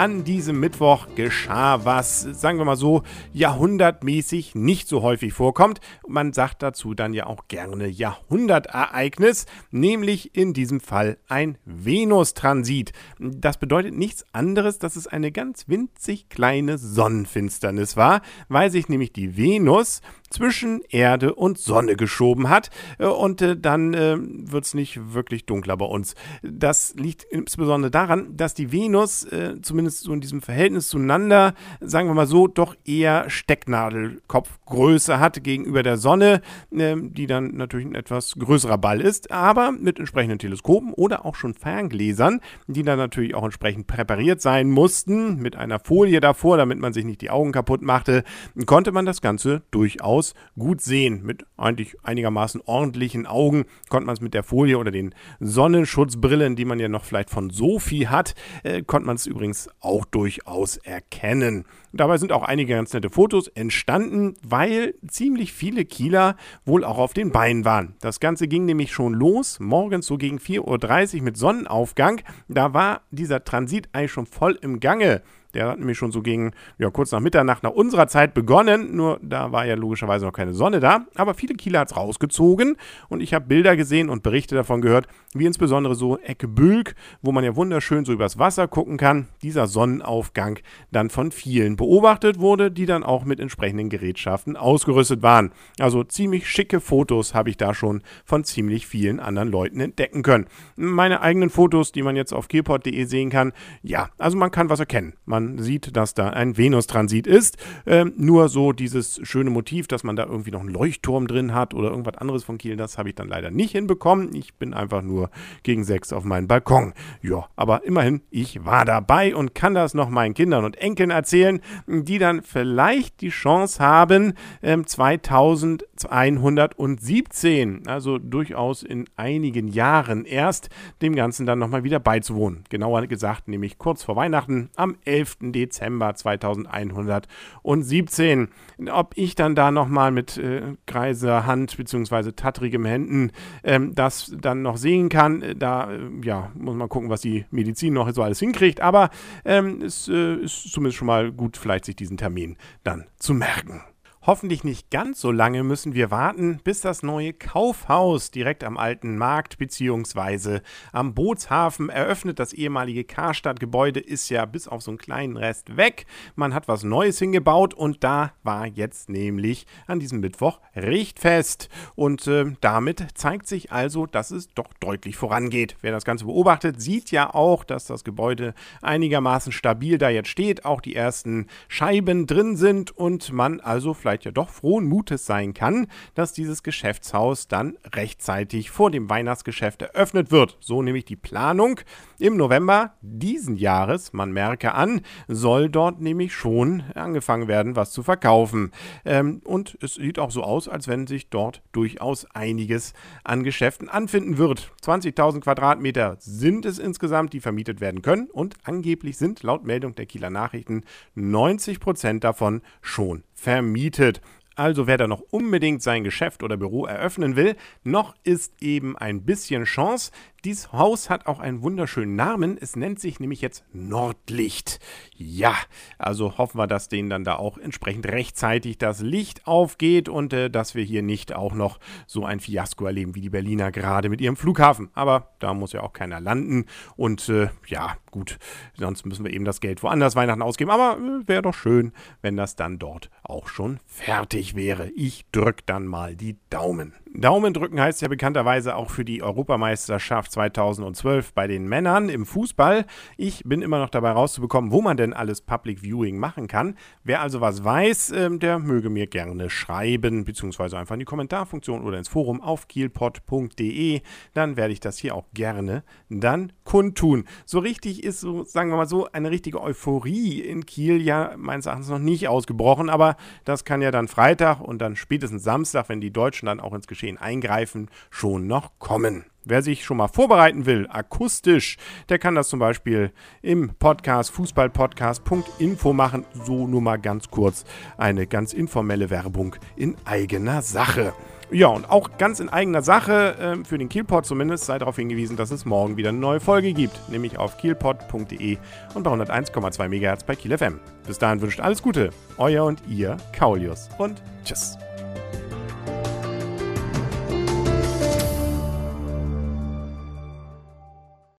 an diesem Mittwoch geschah was, sagen wir mal so, jahrhundertmäßig nicht so häufig vorkommt. Man sagt dazu dann ja auch gerne Jahrhundertereignis, nämlich in diesem Fall ein Venustransit. Das bedeutet nichts anderes, dass es eine ganz winzig kleine Sonnenfinsternis war, weil sich nämlich die Venus zwischen Erde und Sonne geschoben hat äh, und äh, dann äh, wird es nicht wirklich dunkler bei uns. Das liegt insbesondere daran, dass die Venus zumindest so in diesem Verhältnis zueinander, sagen wir mal so, doch eher Stecknadelkopfgröße hat gegenüber der Sonne, die dann natürlich ein etwas größerer Ball ist, aber mit entsprechenden Teleskopen oder auch schon Ferngläsern, die dann natürlich auch entsprechend präpariert sein mussten, mit einer Folie davor, damit man sich nicht die Augen kaputt machte, konnte man das Ganze durchaus durchaus gut sehen. Mit eigentlich einigermaßen ordentlichen Augen konnte man es mit der Folie oder den Sonnenschutzbrillen, die man ja noch vielleicht von Sophie hat, äh, konnte man es übrigens auch durchaus erkennen. Dabei sind auch einige ganz nette Fotos entstanden, weil ziemlich viele Kieler wohl auch auf den Beinen waren. Das Ganze ging nämlich schon los, morgens so gegen 4.30 Uhr mit Sonnenaufgang. Da war dieser Transit eigentlich schon voll im Gange. Der hat nämlich schon so gegen, ja, kurz nach Mitternacht nach unserer Zeit begonnen. Nur da war ja logischerweise noch keine Sonne da. Aber viele Kieler hat es rausgezogen. Und ich habe Bilder gesehen und Berichte davon gehört, wie insbesondere so Ecke Bülk, wo man ja wunderschön so übers Wasser gucken kann, dieser Sonnenaufgang dann von vielen beobachtet wurde, die dann auch mit entsprechenden Gerätschaften ausgerüstet waren. Also ziemlich schicke Fotos habe ich da schon von ziemlich vielen anderen Leuten entdecken können. Meine eigenen Fotos, die man jetzt auf kielpot.de sehen kann, ja, also man kann was erkennen. Man sieht, dass da ein Venustransit ist. Ähm, nur so dieses schöne Motiv, dass man da irgendwie noch einen Leuchtturm drin hat oder irgendwas anderes von Kiel, das habe ich dann leider nicht hinbekommen. Ich bin einfach nur gegen sechs auf meinem Balkon. Ja, aber immerhin, ich war dabei und kann das noch meinen Kindern und Enkeln erzählen, die dann vielleicht die Chance haben, ähm, 2117, also durchaus in einigen Jahren erst, dem Ganzen dann nochmal wieder beizuwohnen. Genauer gesagt, nämlich kurz vor Weihnachten am 11. 11. Dezember 2117. Ob ich dann da nochmal mit äh, greiser Hand bzw. tattrigem Händen ähm, das dann noch sehen kann, äh, da äh, ja, muss man gucken, was die Medizin noch so alles hinkriegt. Aber ähm, es äh, ist zumindest schon mal gut, vielleicht sich diesen Termin dann zu merken. Hoffentlich nicht ganz so lange müssen wir warten, bis das neue Kaufhaus direkt am alten Markt bzw. am Bootshafen eröffnet. Das ehemalige Karstadt-Gebäude ist ja bis auf so einen kleinen Rest weg. Man hat was Neues hingebaut und da war jetzt nämlich an diesem Mittwoch Richtfest. Und äh, damit zeigt sich also, dass es doch deutlich vorangeht. Wer das Ganze beobachtet, sieht ja auch, dass das Gebäude einigermaßen stabil da jetzt steht, auch die ersten Scheiben drin sind und man also vielleicht vielleicht ja doch frohen Mutes sein kann, dass dieses Geschäftshaus dann rechtzeitig vor dem Weihnachtsgeschäft eröffnet wird. So nämlich die Planung. Im November diesen Jahres, man merke an, soll dort nämlich schon angefangen werden, was zu verkaufen. Ähm, und es sieht auch so aus, als wenn sich dort durchaus einiges an Geschäften anfinden wird. 20.000 Quadratmeter sind es insgesamt, die vermietet werden können und angeblich sind laut Meldung der Kieler Nachrichten 90 Prozent davon schon vermietet. Also wer da noch unbedingt sein Geschäft oder Büro eröffnen will, noch ist eben ein bisschen Chance. Dieses Haus hat auch einen wunderschönen Namen. Es nennt sich nämlich jetzt Nordlicht. Ja, also hoffen wir, dass denen dann da auch entsprechend rechtzeitig das Licht aufgeht und äh, dass wir hier nicht auch noch so ein Fiasko erleben wie die Berliner gerade mit ihrem Flughafen. Aber da muss ja auch keiner landen. Und äh, ja, gut, sonst müssen wir eben das Geld woanders Weihnachten ausgeben. Aber äh, wäre doch schön, wenn das dann dort auch schon fertig wäre. Ich drück dann mal die Daumen. Daumen drücken heißt ja bekannterweise auch für die Europameisterschaft 2012 bei den Männern im Fußball. Ich bin immer noch dabei rauszubekommen, wo man denn alles Public Viewing machen kann. Wer also was weiß, äh, der möge mir gerne schreiben, beziehungsweise einfach in die Kommentarfunktion oder ins Forum auf kielpot.de. Dann werde ich das hier auch gerne dann kundtun. So richtig ist so, sagen wir mal so, eine richtige Euphorie in Kiel ja meines Erachtens noch nicht ausgebrochen, aber das kann ja dann Freitag und dann spätestens Samstag, wenn die Deutschen dann auch ins Geschehen eingreifen, schon noch kommen. Wer sich schon mal vorbereiten will, akustisch, der kann das zum Beispiel im Podcast fußballpodcast.info machen. So nur mal ganz kurz eine ganz informelle Werbung in eigener Sache. Ja, und auch ganz in eigener Sache, äh, für den Kielpot zumindest, sei darauf hingewiesen, dass es morgen wieder eine neue Folge gibt, nämlich auf kielpot.de und bei 101,2 MHz bei Kiel FM. Bis dahin wünscht alles Gute, euer und ihr, Kaulius und tschüss.